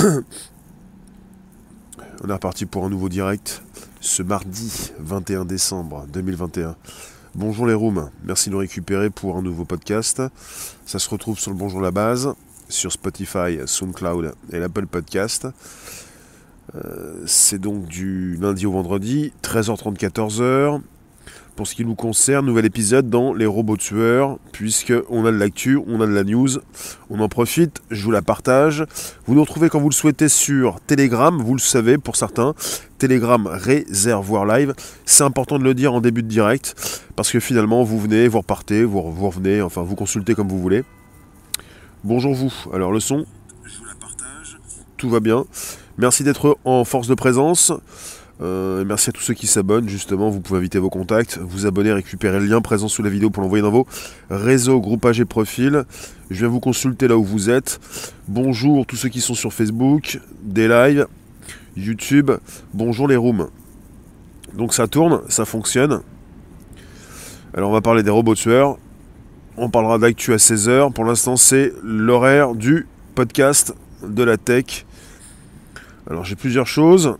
On est reparti pour un nouveau direct ce mardi 21 décembre 2021. Bonjour les rooms, merci de nous récupérer pour un nouveau podcast. Ça se retrouve sur le Bonjour la base, sur Spotify, SoundCloud et l'Apple Podcast. Euh, c'est donc du lundi au vendredi, 13h30, 14h. Pour ce qui nous concerne, nouvel épisode dans Les robots tueurs, puisque on a de l'actu, on a de la news, on en profite, je vous la partage. Vous nous retrouvez quand vous le souhaitez sur Telegram, vous le savez pour certains, Telegram réservoir live. C'est important de le dire en début de direct, parce que finalement vous venez, vous repartez, vous, vous revenez, enfin vous consultez comme vous voulez. Bonjour vous, alors le son, je vous la partage. Tout va bien. Merci d'être en force de présence. Euh, merci à tous ceux qui s'abonnent, justement, vous pouvez inviter vos contacts, vous abonner, récupérer le lien présent sous la vidéo pour l'envoyer dans vos réseaux, groupages et profils. Je viens vous consulter là où vous êtes. Bonjour tous ceux qui sont sur Facebook, des lives, YouTube. Bonjour les rooms. Donc ça tourne, ça fonctionne. Alors on va parler des robots tueurs. On parlera d'actu à 16h. Pour l'instant c'est l'horaire du podcast de la tech. Alors j'ai plusieurs choses.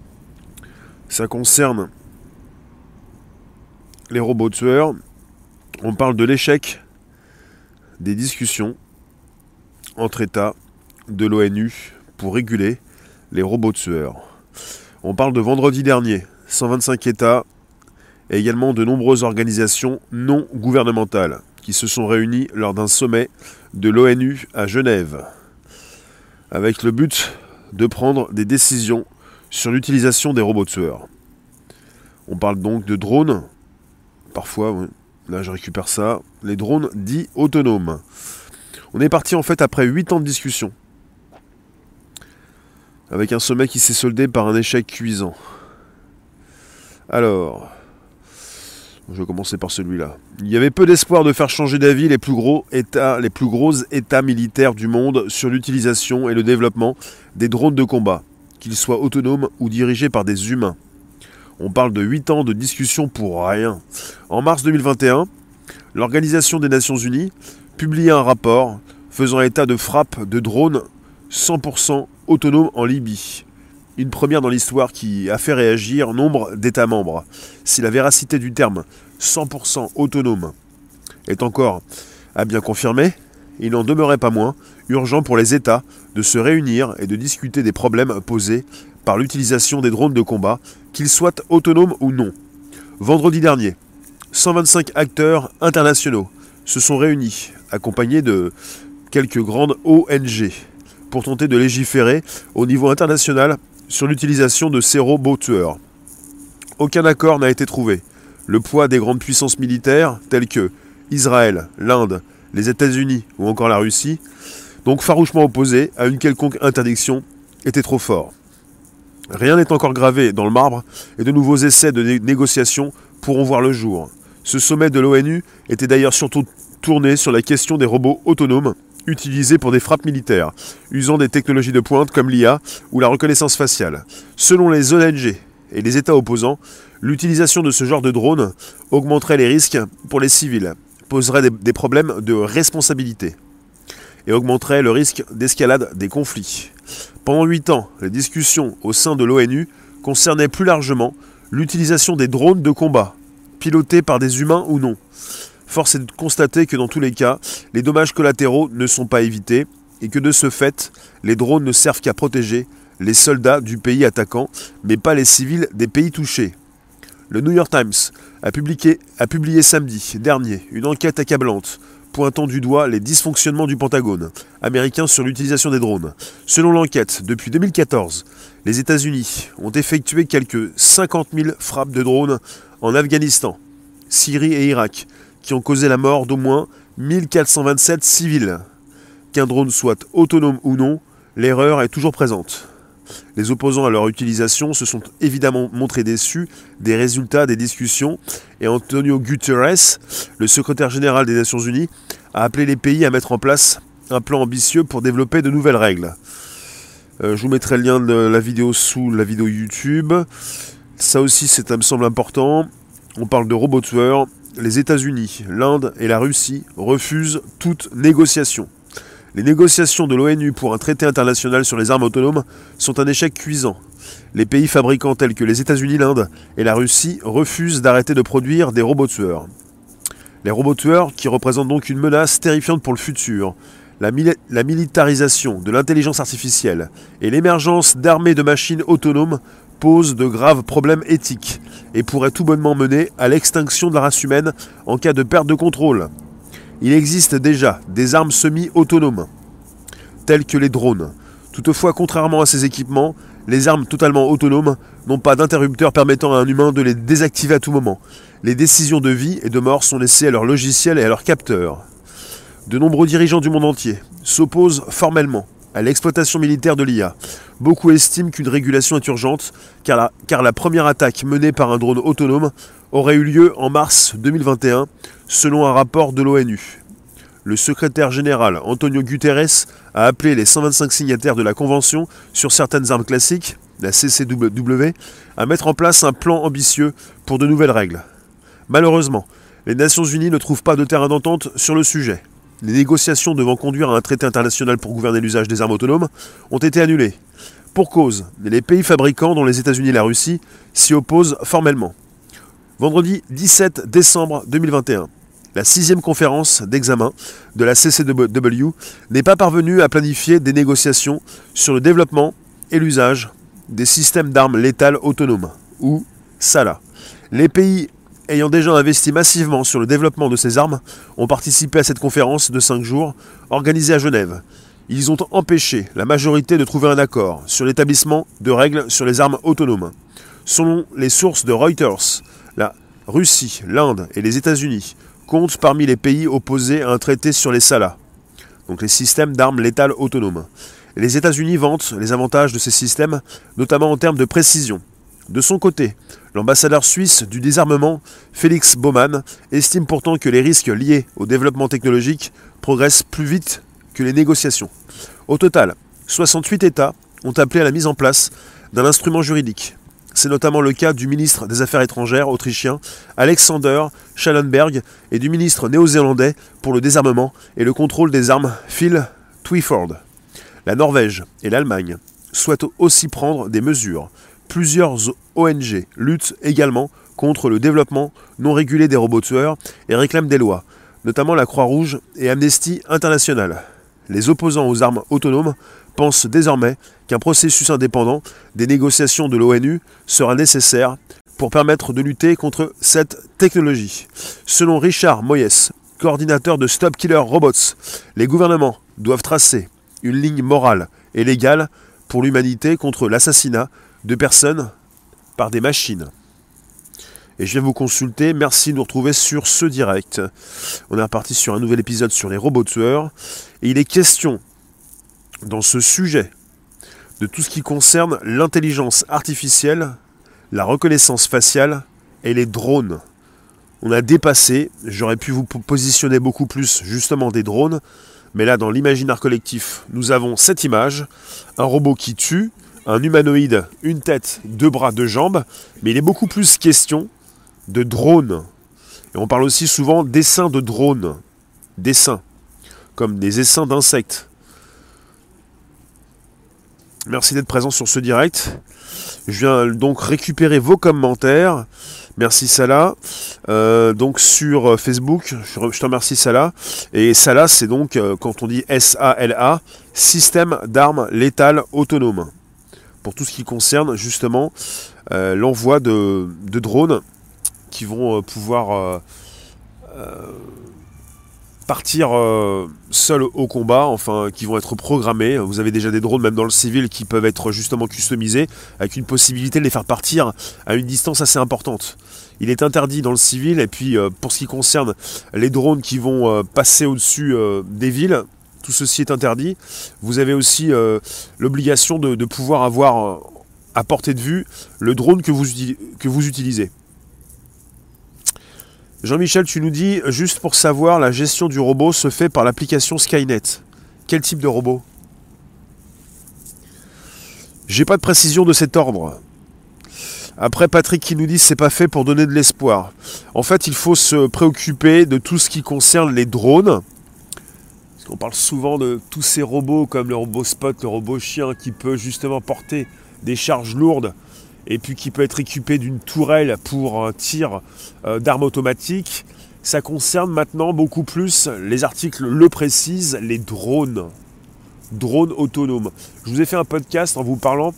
Ça concerne les robots tueurs. On parle de l'échec des discussions entre États de l'ONU pour réguler les robots tueurs. On parle de vendredi dernier, 125 États et également de nombreuses organisations non gouvernementales qui se sont réunies lors d'un sommet de l'ONU à Genève, avec le but de prendre des décisions sur l'utilisation des robots tueurs. On parle donc de drones, parfois, là je récupère ça, les drones dits autonomes. On est parti en fait après 8 ans de discussion, avec un sommet qui s'est soldé par un échec cuisant. Alors, je vais commencer par celui-là. Il y avait peu d'espoir de faire changer d'avis les plus gros états, les plus gros états militaires du monde sur l'utilisation et le développement des drones de combat qu'ils soient autonomes ou dirigés par des humains. On parle de 8 ans de discussion pour rien. En mars 2021, l'Organisation des Nations Unies publia un rapport faisant état de frappes de drones 100% autonomes en Libye. Une première dans l'histoire qui a fait réagir nombre d'États membres. Si la véracité du terme 100% autonome est encore à bien confirmer, il n'en demeurait pas moins urgent pour les États de se réunir et de discuter des problèmes posés par l'utilisation des drones de combat, qu'ils soient autonomes ou non. Vendredi dernier, 125 acteurs internationaux se sont réunis, accompagnés de quelques grandes ONG, pour tenter de légiférer au niveau international sur l'utilisation de ces robots tueurs. Aucun accord n'a été trouvé. Le poids des grandes puissances militaires, telles que Israël, l'Inde, les États-Unis ou encore la Russie, donc farouchement opposés à une quelconque interdiction, était trop fort. Rien n'est encore gravé dans le marbre et de nouveaux essais de négociation pourront voir le jour. Ce sommet de l'ONU était d'ailleurs surtout tourné sur la question des robots autonomes utilisés pour des frappes militaires, usant des technologies de pointe comme l'IA ou la reconnaissance faciale. Selon les ONG et les États opposants, l'utilisation de ce genre de drones augmenterait les risques pour les civils, poserait des, problèmes de responsabilité et augmenterait le risque d'escalade des conflits. Pendant huit ans, les discussions au sein de l'ONU concernaient plus largement l'utilisation des drones de combat, pilotés par des humains ou non. Force est de constater que dans tous les cas, les dommages collatéraux ne sont pas évités et que de ce fait, les drones ne servent qu'à protéger les soldats du pays attaquant, mais pas les civils des pays touchés. Le New York Times a publié, a publié samedi dernier une enquête accablante pointant du doigt les dysfonctionnements du Pentagone américain sur l'utilisation des drones. Selon l'enquête, depuis 2014, les États-Unis ont effectué quelques 50 000 frappes de drones en Afghanistan, Syrie et Irak, qui ont causé la mort d'au moins 1427 civils. Qu'un drone soit autonome ou non, l'erreur est toujours présente. Les opposants à leur utilisation se sont évidemment montrés déçus des résultats des discussions et Antonio Guterres, le secrétaire général des Nations Unies, a appelé les pays à mettre en place un plan ambitieux pour développer de nouvelles règles. Euh, je vous mettrai le lien de la vidéo sous la vidéo YouTube. Ça aussi, ça me semble important. On parle de robots. Les États-Unis, l'Inde et la Russie refusent toute négociation. Les négociations de l'ONU pour un traité international sur les armes autonomes sont un échec cuisant. Les pays fabricants tels que les États-Unis, l'Inde et la Russie refusent d'arrêter de produire des robots tueurs. Les robots tueurs, qui représentent donc une menace terrifiante pour le futur, la, la militarisation de l'intelligence artificielle et l'émergence d'armées de machines autonomes posent de graves problèmes éthiques et pourraient tout bonnement mener à l'extinction de la race humaine en cas de perte de contrôle. Il existe déjà des armes semi-autonomes, telles que les drones. Toutefois, contrairement à ces équipements, les armes totalement autonomes n'ont pas d'interrupteur permettant à un humain de les désactiver à tout moment. Les décisions de vie et de mort sont laissées à leurs logiciels et à leurs capteurs. De nombreux dirigeants du monde entier s'opposent formellement à l'exploitation militaire de l'IA. Beaucoup estiment qu'une régulation est urgente car la, première attaque menée par un drone autonome aurait eu lieu en mars 2021 selon un rapport de l'ONU. Le secrétaire général Antonio Guterres a appelé les 125 signataires de la Convention sur certaines armes classiques, la CCW, à mettre en place un plan ambitieux pour de nouvelles règles. Malheureusement, les Nations Unies ne trouvent pas de terrain d'entente sur le sujet. Les négociations devant conduire à un traité international pour gouverner l'usage des armes autonomes ont été annulées. Pour cause, les pays fabricants, dont les États-Unis et la Russie, s'y opposent formellement. Vendredi 17 décembre 2021, la sixième conférence d'examen de la CCW n'est pas parvenue à planifier des négociations sur le développement et l'usage des systèmes d'armes létales autonomes, ou SALA. Les pays ayant déjà investi massivement sur le développement de ces armes ont participé à cette conférence de 5 jours organisée à Genève. Ils ont empêché la majorité de trouver un accord sur l'établissement de règles sur les armes autonomes. Selon les sources de Reuters, la Russie, l'Inde et les États-Unis compte parmi les pays opposés à un traité sur les SALA, donc les systèmes d'armes létales autonomes. les États-Unis vantent les avantages de ces systèmes, notamment en termes de précision. De son côté, l'ambassadeur suisse du désarmement, Félix Baumann, estime pourtant que les risques liés au développement technologique progressent plus vite que les négociations. Au total, 68 États ont appelé à la mise en place d'un instrument juridique c'est notamment le cas du ministre des Affaires étrangères autrichien Alexander Schallenberg et du ministre néo-zélandais pour le désarmement et le contrôle des armes Phil Twyford. La Norvège et l'Allemagne souhaitent aussi prendre des mesures. Plusieurs ONG luttent également contre le développement non régulé des robots tueurs et réclament des lois, notamment la Croix-Rouge et Amnesty International. Les opposants aux armes autonomes pense désormais qu'un processus indépendant des négociations de l'ONU sera nécessaire pour permettre de lutter contre cette technologie. Selon Richard Moyes, coordinateur de Stop Killer Robots, les gouvernements doivent tracer une ligne morale et légale pour l'humanité contre l'assassinat de personnes par des machines. Et je viens vous consulter. Merci de nous retrouver sur ce direct. On est reparti sur un nouvel épisode sur les robots tueurs. Et il est question dans ce sujet de tout ce qui concerne l'intelligence artificielle, la reconnaissance faciale et les drones. On a dépassé, j'aurais pu vous positionner beaucoup plus justement des drones, mais là dans l'imaginaire collectif, nous avons cette image, un robot qui tue, un humanoïde, une tête, deux bras, deux jambes, mais il est beaucoup plus question de drones. Et on parle aussi souvent d'essaims de drones, d'essaims, comme des essaims d'insectes. Merci d'être présent sur ce direct. Je viens donc récupérer vos commentaires. Merci Salah. Euh, donc sur Facebook, je te remercie Salah. Et Salah, c'est donc, euh, quand on dit S-A-L-A, système d'armes létales autonomes. Pour tout ce qui concerne justement euh, l'envoi de, drones qui vont pouvoir partir euh, seuls au combat, enfin qui vont être programmés. Vous avez déjà des drones même dans le civil qui peuvent être justement customisés avec une possibilité de les faire partir à une distance assez importante. Il est interdit dans le civil et puis euh, pour ce qui concerne les drones qui vont euh, passer au-dessus des villes, tout ceci est interdit. Vous avez aussi l'obligation de, pouvoir avoir à portée de vue le drone que vous, que vous utilisez. Jean-Michel, tu nous dis, juste pour savoir, la gestion du robot se fait par l'application Skynet. Quel type de robot? J'ai pas de précision de cet ordre. Après, Patrick qui nous dit c'est pas fait pour donner de l'espoir. En fait, il faut se préoccuper de tout ce qui concerne les drones. On parle souvent de tous ces robots comme le robot Spot, le robot chien qui peut justement porter des charges lourdes et puis qui peut être équipé d'une tourelle pour un tir euh, d'armes automatiques. Ça concerne maintenant beaucoup plus, les articles le précisent, les drones. Drones autonomes. Je vous ai fait un podcast en vous parlant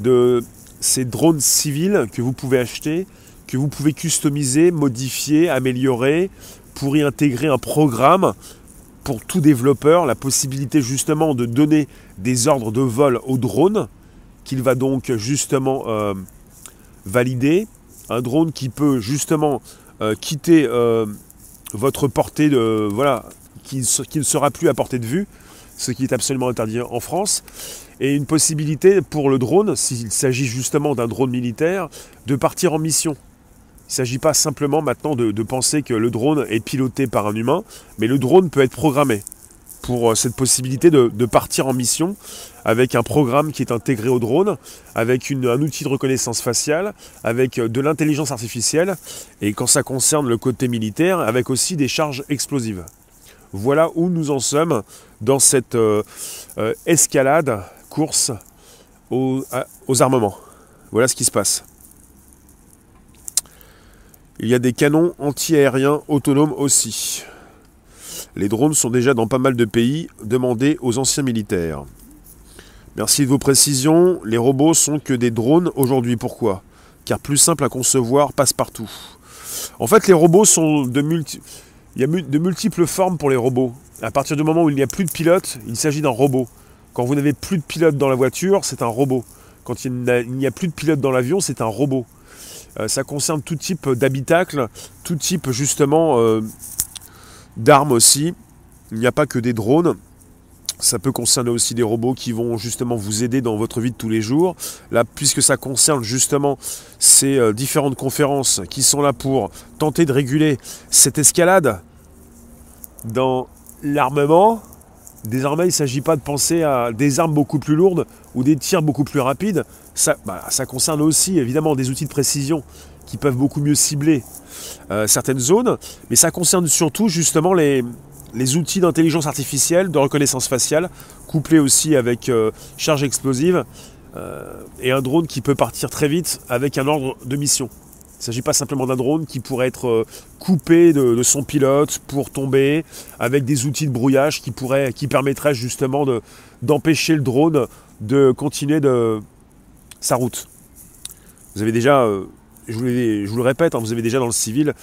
de ces drones civils que vous pouvez acheter, que vous pouvez customiser, modifier, améliorer pour y intégrer un programme pour tout développeur, la possibilité justement de donner des ordres de vol au drone qu'il va donc justement euh, valider. Un drone qui peut justement euh, quitter euh, votre portée de. Voilà, qui, qui, ne sera plus à portée de vue, ce qui est absolument interdit en France. Et une possibilité pour le drone, s'il s'agit justement d'un drone militaire, de partir en mission. Il ne s'agit pas simplement maintenant de, penser que le drone est piloté par un humain, mais le drone peut être programmé pour euh, cette possibilité de, partir en mission avec un programme qui est intégré au drone, avec un outil de reconnaissance faciale, avec euh, de l'intelligence artificielle, et quand ça concerne le côté militaire, avec aussi des charges explosives. Voilà où nous en sommes dans cette euh, escalade, course aux armements. Voilà ce qui se passe. Il y a des canons anti-aériens autonomes aussi. Les drones sont déjà dans pas mal de pays demandés aux anciens militaires. Merci de vos précisions. Les robots sont que des drones aujourd'hui. Pourquoi? Car plus simple à concevoir, passe partout. En fait, les robots sont de multiples formes pour les robots. À partir du moment où il n'y a plus de pilote, il s'agit d'un robot. Quand vous n'avez plus de pilote dans la voiture, c'est un robot. Quand il n'y a plus de pilote dans l'avion, c'est un robot. Euh, ça concerne tout type d'habitacle, tout type justement euh, d'armes aussi. Il n'y a pas que des drones. Ça peut concerner aussi des robots qui vont justement vous aider dans votre vie de tous les jours. Là, puisque ça concerne justement ces euh, différentes conférences qui sont là pour tenter de réguler cette escalade dans l'armement, désormais il ne s'agit pas de penser à des armes beaucoup plus lourdes ou des tirs beaucoup plus rapides. Ça, bah, ça concerne aussi évidemment des outils de précision qui peuvent beaucoup mieux cibler euh, certaines zones, mais ça concerne surtout justement les, les outils d'intelligence artificielle, de reconnaissance faciale, couplés aussi avec euh, charge explosive, euh, et un drone qui peut partir très vite avec un ordre de mission. Il ne s'agit pas simplement d'un drone qui pourrait être coupé de, son pilote pour tomber, avec des outils de brouillage qui, pourraient, qui permettraient justement d'empêcher le drone de continuer de sa route. Vous avez déjà je vous, le répète, hein, vous avez déjà dans le civil,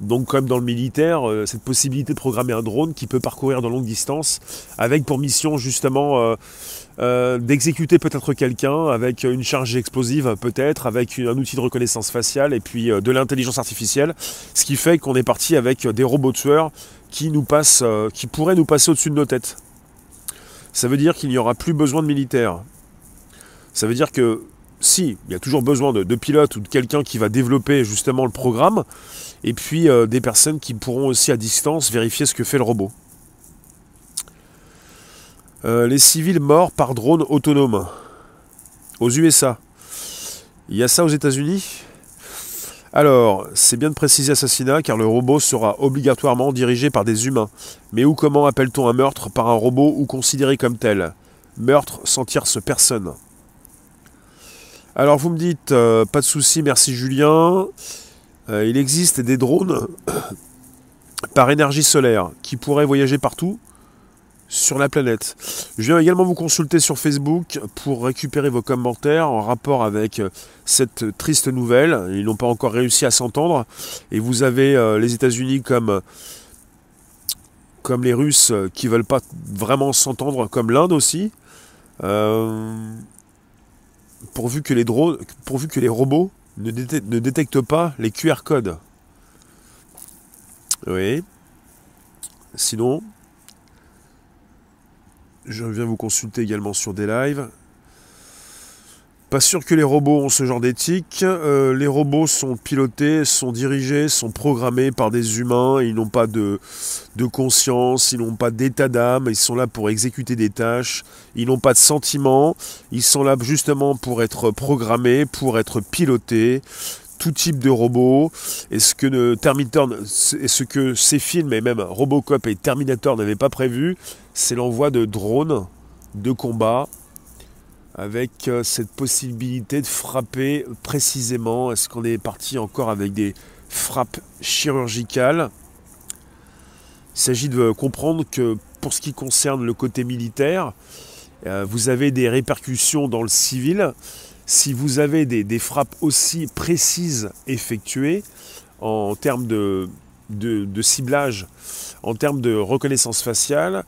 donc comme dans le militaire, euh, cette possibilité de programmer un drone qui peut parcourir de longues distances, avec pour mission justement euh, euh, d'exécuter peut-être quelqu'un, avec une charge explosive peut-être, avec un outil de reconnaissance faciale et puis de l'intelligence artificielle, ce qui fait qu'on est parti avec des robots tueurs qui nous passent, qui pourraient nous passer au-dessus de nos têtes. Ça veut dire qu'il n'y aura plus besoin de militaires. Ça veut dire que si, il y a toujours besoin de, pilotes ou de quelqu'un qui va développer justement le programme, et puis euh, des personnes qui pourront aussi à distance vérifier ce que fait le robot. Euh, les civils morts par drone autonome aux USA. Il y a ça aux États-Unis? Alors, c'est bien de préciser assassinat car le robot sera obligatoirement dirigé par des humains. Mais où comment appelle-t-on un meurtre par un robot ou considéré comme tel? Meurtre sans tierce personne. Alors vous me dites, euh, pas de souci, merci Julien. Euh, il existe des drones par énergie solaire qui pourraient voyager partout sur la planète. Je viens également vous consulter sur Facebook pour récupérer vos commentaires en rapport avec euh, cette triste nouvelle. Ils n'ont pas encore réussi à s'entendre. Et vous avez les États-Unis comme, comme les Russes qui ne veulent pas vraiment s'entendre, comme l'Inde aussi pourvu que les robots ne, ne détectent pas les QR codes. Oui. Sinon, je viens vous consulter également sur des lives. Pas sûr que les robots ont ce genre d'éthique. Euh, les robots sont pilotés, sont dirigés, sont programmés par des humains. Ils n'ont pas de, conscience, ils n'ont pas d'état d'âme. Ils sont là pour exécuter des tâches. Ils n'ont pas de sentiments. Ils sont là justement pour être programmés, pour être pilotés. tout type de robots. Ce que et ce que ces films, et même Robocop et Terminator n'avaient pas prévu, c'est l'envoi de drones de combat avec euh, cette possibilité de frapper précisément. Est-ce qu'on est parti encore avec des frappes chirurgicales? Il s'agit de comprendre que pour ce qui concerne le côté militaire, euh, vous avez des répercussions dans le civil. Si vous avez des, frappes aussi précises effectuées en termes de, ciblage, en termes de reconnaissance faciale,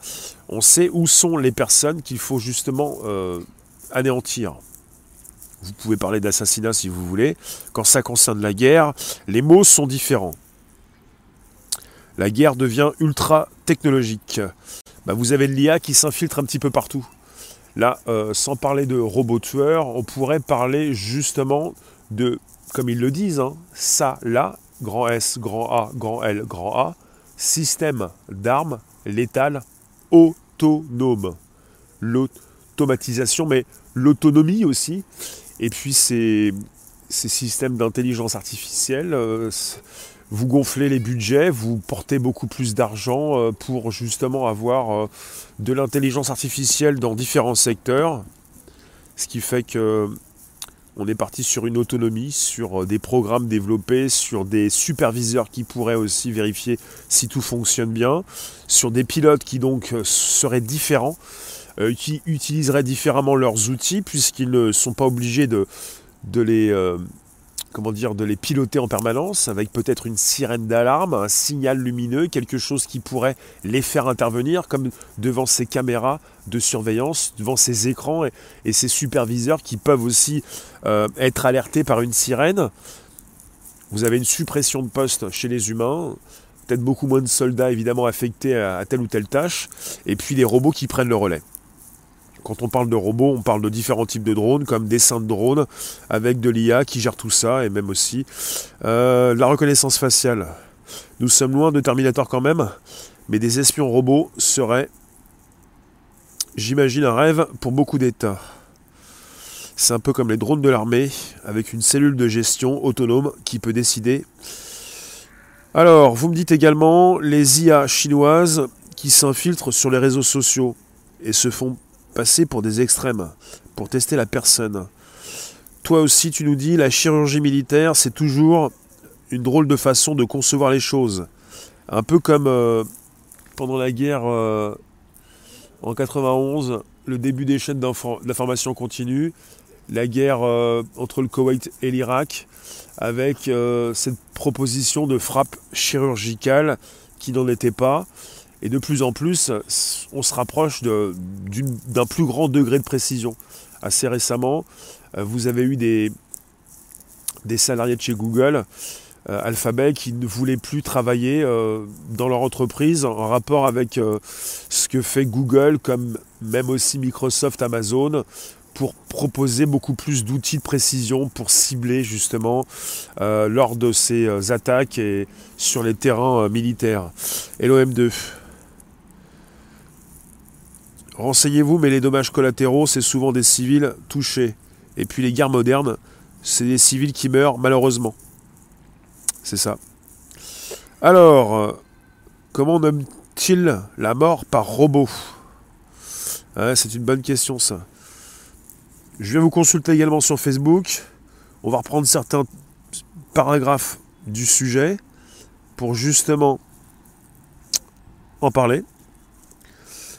on sait où sont les personnes qu'il faut justement euh, anéantir. Vous pouvez parler d'assassinat si vous voulez. Quand ça concerne la guerre, les mots sont différents. La guerre devient ultra technologique. Bah, vous avez l'IA qui s'infiltre un petit peu partout. Là, euh, sans parler de robots tueurs, on pourrait parler justement de, comme ils le disent, hein, ça, là, grand S, grand A, grand L, grand A, système d'armes létales autonome. L'automatisation, mais l'autonomie aussi. Et puis ces, systèmes d'intelligence artificielle, euh, vous gonflez les budgets, vous portez beaucoup plus d'argent euh, pour justement avoir euh, de l'intelligence artificielle dans différents secteurs. Ce qui fait que on est parti sur une autonomie, sur des programmes développés, sur des superviseurs qui pourraient aussi vérifier si tout fonctionne bien, sur des pilotes qui donc seraient différents. Euh, qui utiliseraient différemment leurs outils puisqu'ils ne sont pas obligés de, les euh, comment dire, de les piloter en permanence avec peut-être une sirène d'alarme, un signal lumineux, quelque chose qui pourrait les faire intervenir, comme devant ces caméras de surveillance, devant ces écrans et, ces superviseurs qui peuvent aussi euh, être alertés par une sirène. Vous avez une suppression de poste chez les humains, peut-être beaucoup moins de soldats évidemment affectés à telle ou telle tâche, et puis des robots qui prennent le relais. Quand on parle de robots, on parle de différents types de drones, comme des de drones, avec de l'IA qui gère tout ça, et même aussi euh, la reconnaissance faciale. Nous sommes loin de Terminator quand même, mais des espions robots seraient, j'imagine, un rêve pour beaucoup d'États. C'est un peu comme les drones de l'armée, avec une cellule de gestion autonome qui peut décider. Alors, vous me dites également les IA chinoises qui s'infiltrent sur les réseaux sociaux et se font passer pour des extrêmes, pour tester la personne. Toi aussi, tu nous dis, la chirurgie militaire, c'est toujours une drôle de façon de concevoir les choses. Un peu comme euh, pendant la guerre euh, en 91, le début des chaînes d'information continue, la guerre euh, entre le Koweït et l'Irak, avec cette proposition de frappe chirurgicale qui n'en était pas. Et de plus en plus, on se rapproche d'un plus grand degré de précision. Assez récemment, euh, vous avez eu des, salariés de chez Google, euh, Alphabet, qui ne voulaient plus travailler euh, dans leur entreprise en rapport avec ce que fait Google, comme même aussi Microsoft, Amazon, pour proposer beaucoup plus d'outils de précision pour cibler justement lors de ces attaques et sur les terrains militaires. Et l'OM2. Renseignez-vous, mais les dommages collatéraux, c'est souvent des civils touchés. Et puis les guerres modernes, c'est des civils qui meurent malheureusement. C'est ça. Alors, euh, comment nomme-t-il la mort par robot? C'est une bonne question ça. Je viens vous consulter également sur Facebook. On va reprendre certains paragraphes du sujet pour justement en parler.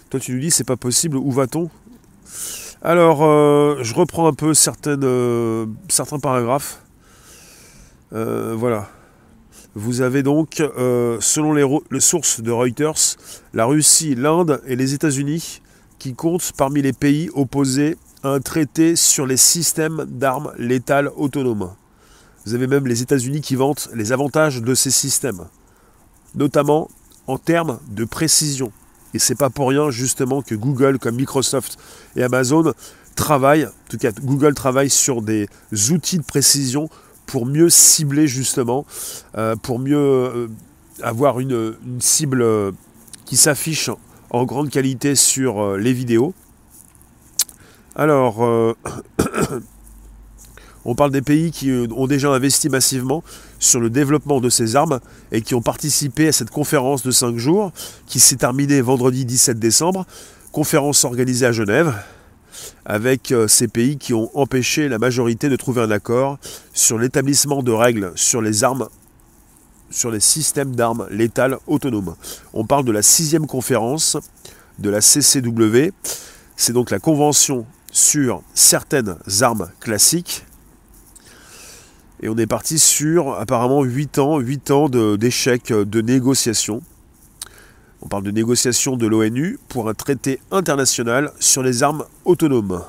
Toi, tu nous dis, c'est pas possible, où va-t-on? Alors, euh, je reprends un peu euh, certains paragraphes. Euh, voilà. Vous avez donc, selon les, les, sources de Reuters, la Russie, l'Inde et les États-Unis qui comptent parmi les pays opposés à un traité sur les systèmes d'armes létales autonomes. Vous avez même les États-Unis qui vantent les avantages de ces systèmes, notamment en termes de précision. Et c'est pas pour rien justement que Google, comme Microsoft et Amazon, travaillent, en tout cas Google travaille sur des outils de précision pour mieux cibler justement, euh, pour mieux euh, avoir une, cible euh, qui s'affiche en grande qualité sur les vidéos. Alors, On parle des pays qui ont déjà investi massivement sur le développement de ces armes et qui ont participé à cette conférence de 5 jours qui s'est terminée vendredi 17 décembre. Conférence organisée à Genève avec euh, ces pays qui ont empêché la majorité de trouver un accord sur l'établissement de règles sur les armes sur les systèmes d'armes létales autonomes. On parle de la sixième conférence de la CCW. C'est donc la convention sur certaines armes classiques. Et on est parti sur apparemment 8 ans, 8 ans d'échecs de, de négociations. On parle de négociations de l'ONU pour un traité international sur les armes autonomes.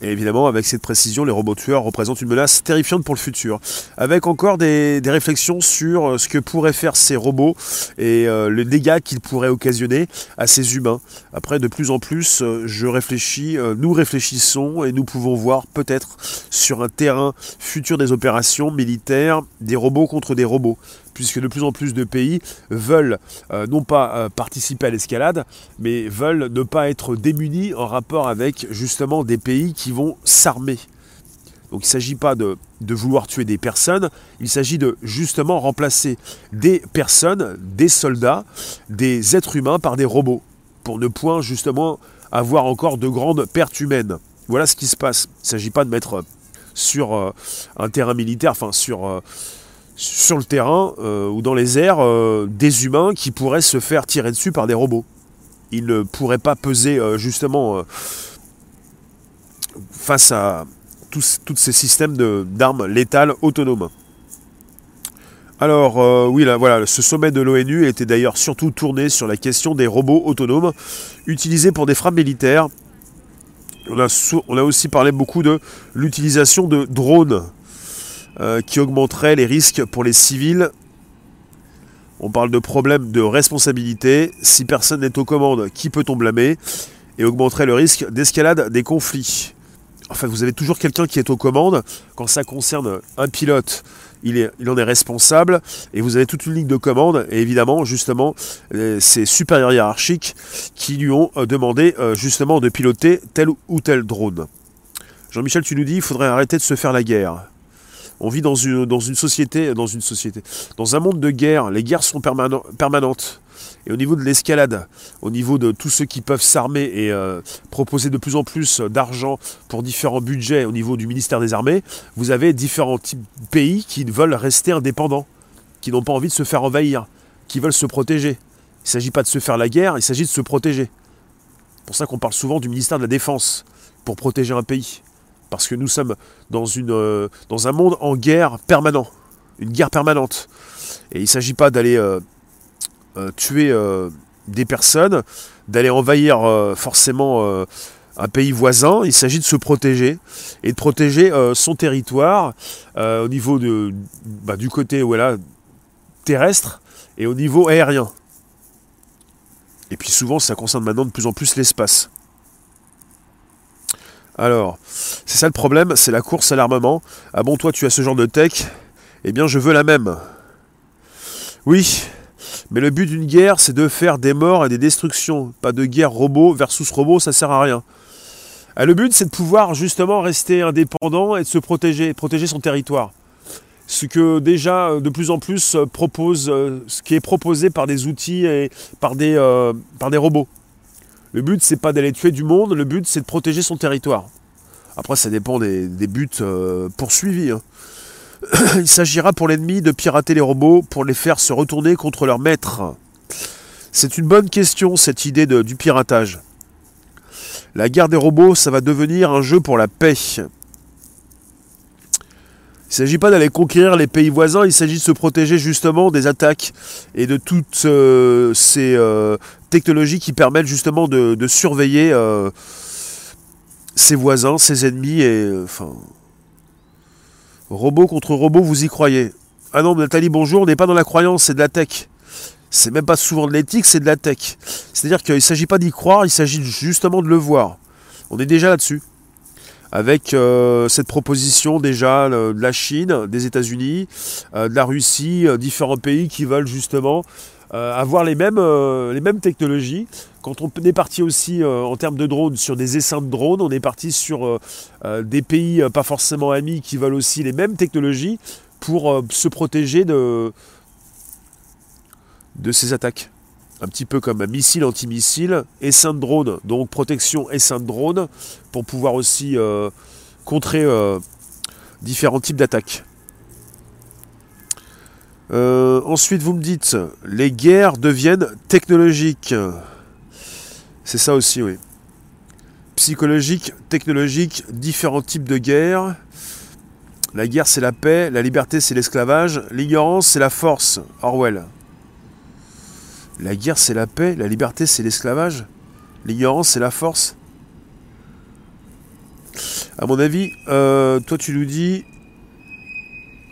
Et évidemment, avec cette précision, les robots tueurs représentent une menace terrifiante pour le futur. Avec encore des, réflexions sur euh, ce que pourraient faire ces robots et euh, le dégât qu'ils pourraient occasionner à ces humains. Après, de plus en plus, euh, je réfléchis, nous réfléchissons et nous pouvons voir peut-être sur un terrain futur des opérations militaires des robots contre des robots puisque de plus en plus de pays veulent euh, non pas euh, participer à l'escalade, mais veulent ne pas être démunis en rapport avec justement des pays qui vont s'armer. Donc il ne s'agit pas de, vouloir tuer des personnes, il s'agit de justement remplacer des personnes, des soldats, des êtres humains par des robots, pour ne point justement avoir encore de grandes pertes humaines. Voilà ce qui se passe. Il ne s'agit pas de mettre sur euh, un terrain militaire, enfin sur sur le terrain euh, ou dans les airs euh, des humains qui pourraient se faire tirer dessus par des robots. Ils ne pourraient pas peser euh, justement face à tous, ces systèmes d'armes létales autonomes. Alors oui, là, voilà, ce sommet de l'ONU était d'ailleurs surtout tourné sur la question des robots autonomes utilisés pour des frappes militaires. On a, on a aussi parlé beaucoup de l'utilisation de drones euh, qui augmenterait les risques pour les civils. On parle de problèmes de responsabilité. Si personne n'est aux commandes, qui peut-on blâmer Et augmenterait le risque d'escalade des conflits? En fait, vous avez toujours quelqu'un qui est aux commandes. Quand ça concerne un pilote, il, en est responsable. Et vous avez toute une ligne de commandes. Et évidemment, justement, ses supérieurs hiérarchiques qui lui ont euh, demandé euh, justement de piloter tel ou tel drone. Jean-Michel, tu nous dis, il faudrait arrêter de se faire la guerre. On vit dans une, société, dans un monde de guerre. Les guerres sont permanentes. Et au niveau de l'escalade, au niveau de tous ceux qui peuvent s'armer et euh, proposer de plus en plus d'argent pour différents budgets au niveau du ministère des Armées, vous avez différents types de pays qui veulent rester indépendants, qui n'ont pas envie de se faire envahir, qui veulent se protéger. Il ne s'agit pas de se faire la guerre, il s'agit de se protéger. C'est pour ça qu'on parle souvent du ministère de la Défense, pour protéger un pays. Parce que nous sommes dans, une, euh, dans un monde en guerre permanent, une guerre permanente. Et il ne s'agit pas d'aller euh, euh, tuer des personnes, d'aller envahir forcément un pays voisin, il s'agit de se protéger et de protéger son territoire au niveau de, bah, du côté voilà, terrestre et au niveau aérien. Et puis souvent ça concerne maintenant de plus en plus l'espace. Alors, c'est ça le problème, c'est la course à l'armement. Ah bon, toi tu as ce genre de tech Eh bien, je veux la même. Oui, mais le but d'une guerre, c'est de faire des morts et des destructions. Pas de guerre robot versus robot, ça sert à rien. Ah, le but, c'est de pouvoir justement rester indépendant et de se protéger, protéger son territoire. Ce que déjà de plus en plus propose, euh, ce qui est proposé par des outils et euh, par des robots. Le but, c'est pas d'aller tuer du monde, le but, c'est de protéger son territoire. Après, ça dépend des, buts euh, poursuivis. Hein. Il s'agira pour l'ennemi de pirater les robots pour les faire se retourner contre leur maître. C'est une bonne question, cette idée du piratage. La guerre des robots, ça va devenir un jeu pour la paix. Il ne s'agit pas d'aller conquérir les pays voisins, il s'agit de se protéger justement des attaques et de toutes euh, ces euh, technologies qui permettent justement de, surveiller euh, ses voisins, ses ennemis et enfin. Robot contre robot, vous y croyez Ah non, Nathalie, bonjour, on n'est pas dans la croyance, c'est de la tech. C'est même pas souvent de l'éthique, c'est de la tech. C'est-à-dire qu'il ne s'agit pas d'y croire, il s'agit justement de le voir. On est déjà là-dessus avec euh, cette proposition déjà de la Chine, des États-Unis, euh, de la Russie, euh, différents pays qui veulent justement avoir les mêmes, les mêmes technologies. quand on est parti aussi en termes de drones sur des essaims de drones, on est parti sur des pays pas forcément amis qui veulent aussi les mêmes technologies pour se protéger de, de ces attaques. Un petit peu comme un missile antimissile, essaim de drone, donc protection essaim de drone, pour pouvoir aussi contrer différents types d'attaques. Euh, ensuite, vous me dites, les guerres deviennent technologiques. C'est ça aussi, oui. Psychologique, technologique, différents types de guerres. La guerre, c'est la paix, la liberté, c'est l'esclavage, l'ignorance, c'est la force. Orwell. La guerre, c'est la paix, la liberté, c'est l'esclavage, l'ignorance, c'est la force. À mon avis, euh, toi, tu nous dis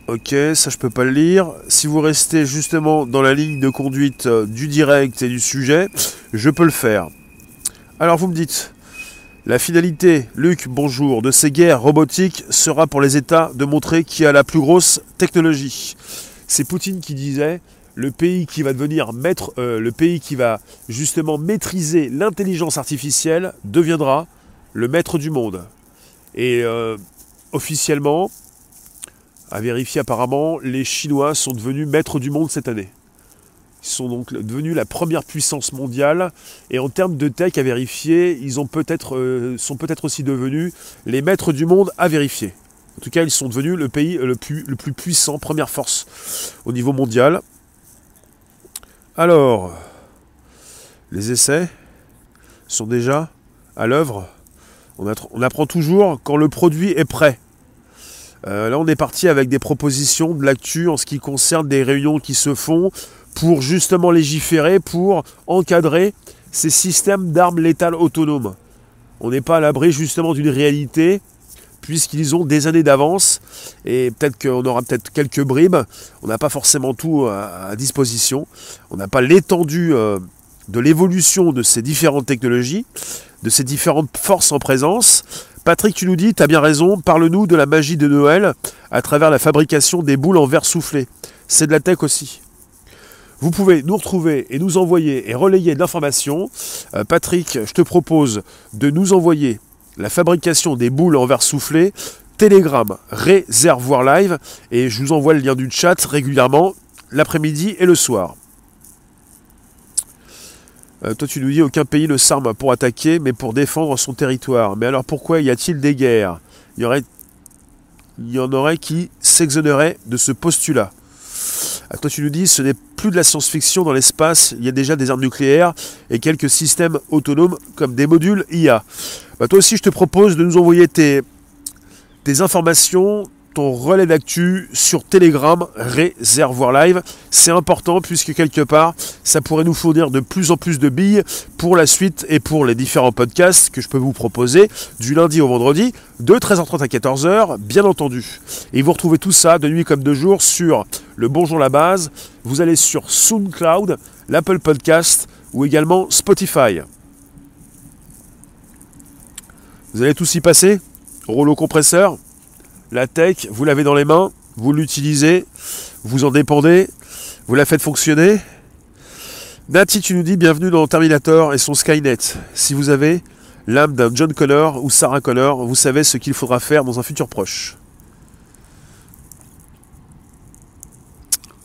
Ok, ça je peux pas le lire. Si vous restez justement dans la ligne de conduite euh, du direct et du sujet, je peux le faire. Alors vous me dites, la finalité, Luc, bonjour, de ces guerres robotiques sera pour les États de montrer qui a la plus grosse technologie. C'est Poutine qui disait, le pays qui va devenir maître, euh, le pays qui va justement maîtriser l'intelligence artificielle deviendra le maître du monde. Et euh, officiellement, à vérifier apparemment, les Chinois sont devenus maîtres du monde cette année. Ils sont donc devenus la première puissance mondiale. Et en termes de tech à vérifier, ils euh, sont peut-être aussi devenus les maîtres du monde à vérifier. En tout cas, ils sont devenus le pays le plus puissant, première force au niveau mondial. Alors, les essais sont déjà à l'œuvre. on apprend toujours quand le produit est prêt. Euh, là, on est parti avec des propositions de l'actu en ce qui concerne des réunions qui se font pour justement légiférer, pour encadrer ces systèmes d'armes létales autonomes. On n'est pas à l'abri justement d'une réalité, puisqu'ils ont des années d'avance, et peut-être qu'on aura peut-être quelques bribes, on n'a pas forcément tout à, disposition, on n'a pas l'étendue euh, de l'évolution de ces différentes technologies, de ces différentes forces en présence, Patrick, tu nous dis, tu as bien raison, parle-nous de la magie de Noël à travers la fabrication des boules en verre soufflé. C'est de la tech aussi. Vous pouvez nous retrouver et nous envoyer et relayer de l'information. Euh, Patrick, je te propose de nous envoyer la fabrication des boules en verre soufflé, Telegram, réservoir live, et je vous envoie le lien du chat régulièrement l'après-midi et le soir. Euh, toi, tu nous dis aucun pays ne s'arme pour attaquer, mais pour défendre son territoire. Mais alors pourquoi y a-t-il des guerres? Il y, en aurait qui s'exoneraient de ce postulat. Ah, toi, tu nous dis ce n'est plus de la science-fiction dans l'espace, il y a déjà des armes nucléaires et quelques systèmes autonomes comme des modules IA. Bah, toi aussi, je te propose de nous envoyer tes, informations, ton relais d'actu sur Telegram, Réservoir Live. C'est important puisque quelque part, ça pourrait nous fournir de plus en plus de billes pour la suite et pour les différents podcasts que je peux vous proposer du lundi au vendredi de 13h30 à 14h, bien entendu. Et vous retrouvez tout ça de nuit comme de jour sur le Bonjour la base. Vous allez sur SoundCloud, l'Apple Podcast ou également Spotify. Vous allez tous y passer? Rouleau compresseur? La tech, vous l'avez dans les mains, vous l'utilisez, vous en dépendez, vous la faites fonctionner. Nati, tu nous dis bienvenue dans Terminator et son Skynet. Si vous avez l'âme d'un John Connor ou Sarah Connor, vous savez ce qu'il faudra faire dans un futur proche.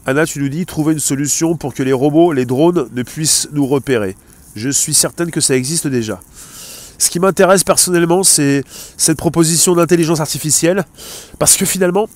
Anna, tu nous dis trouver une solution pour que les robots, les drones ne puissent nous repérer. Je suis certaine que ça existe déjà. Ce qui m'intéresse personnellement, c'est cette proposition d'intelligence artificielle, parce que finalement,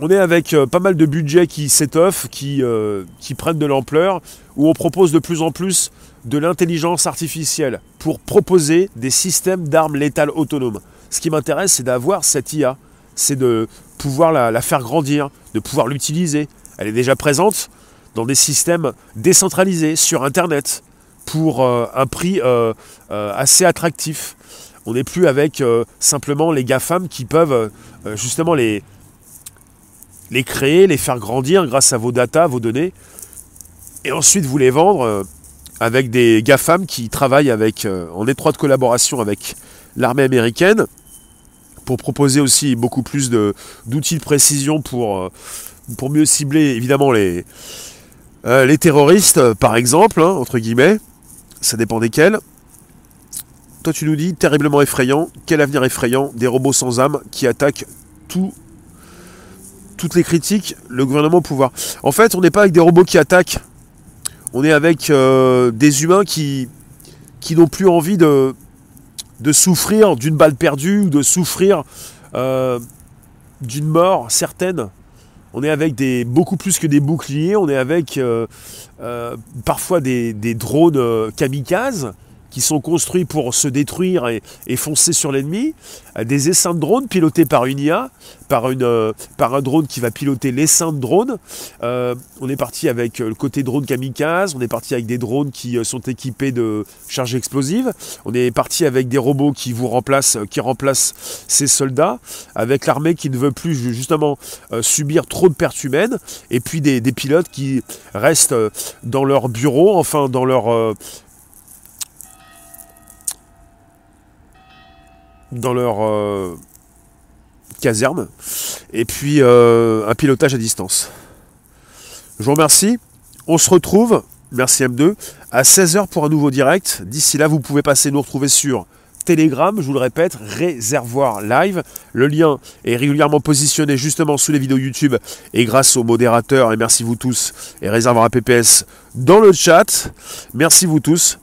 on est avec euh, pas mal de budgets qui s'étoffent, qui, euh, qui prennent de l'ampleur, où on propose de plus en plus de l'intelligence artificielle pour proposer des systèmes d'armes létales autonomes. Ce qui m'intéresse, c'est d'avoir cette IA, c'est de pouvoir la, faire grandir, de pouvoir l'utiliser. Elle est déjà présente dans des systèmes décentralisés sur Internet, pour euh, un prix euh, euh, assez attractif. On n'est plus avec simplement les GAFAM qui peuvent justement les, les créer, les faire grandir grâce à vos datas, vos données, et ensuite vous les vendre avec des GAFAM qui travaillent avec, en étroite collaboration avec l'armée américaine pour proposer aussi beaucoup plus d'outils de, précision pour, pour mieux cibler évidemment les, les terroristes, par exemple, hein, entre guillemets Ça dépend desquels. Toi, tu nous dis terriblement effrayant. Quel avenir effrayant Des robots sans âme qui attaquent tout, toutes les critiques, le gouvernement au pouvoir. En fait, on n'est pas avec des robots qui attaquent. On est avec euh, des humains qui, n'ont plus envie de, de souffrir d'une balle perdue ou de souffrir euh, d'une mort certaine. On est avec des beaucoup plus que des boucliers, on est avec euh, euh, parfois des, des drones kamikazes qui sont construits pour se détruire et, foncer sur l'ennemi, euh, des essaims de drones pilotés par une IA, par, une, euh, par un drone qui va piloter l'essaim de drone. Euh, on est parti avec le côté drone kamikaze, on est parti avec des drones qui sont équipés de charges explosives, on est parti avec des robots qui vous remplacent, qui remplacent ces soldats, avec l'armée qui ne veut plus justement subir trop de pertes humaines, et puis des, des pilotes qui restent dans leur bureau, enfin dans leur dans leur euh, caserne, et puis euh, un pilotage à distance. Je vous remercie. On se retrouve, merci M2, à 16h pour un nouveau direct. D'ici là, vous pouvez passer nous retrouver sur Telegram, je vous le répète, réservoir live. Le lien est régulièrement positionné justement sous les vidéos YouTube et grâce aux modérateurs, et merci vous tous, et réservoir à PPS dans le chat. Merci vous tous.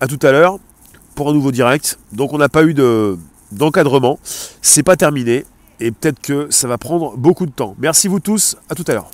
À tout à l'heure pour un nouveau direct. Donc on n'a pas eu de, d'encadrement. C'est pas terminé. Et peut-être que ça va prendre beaucoup de temps. Merci vous tous. À tout à l'heure.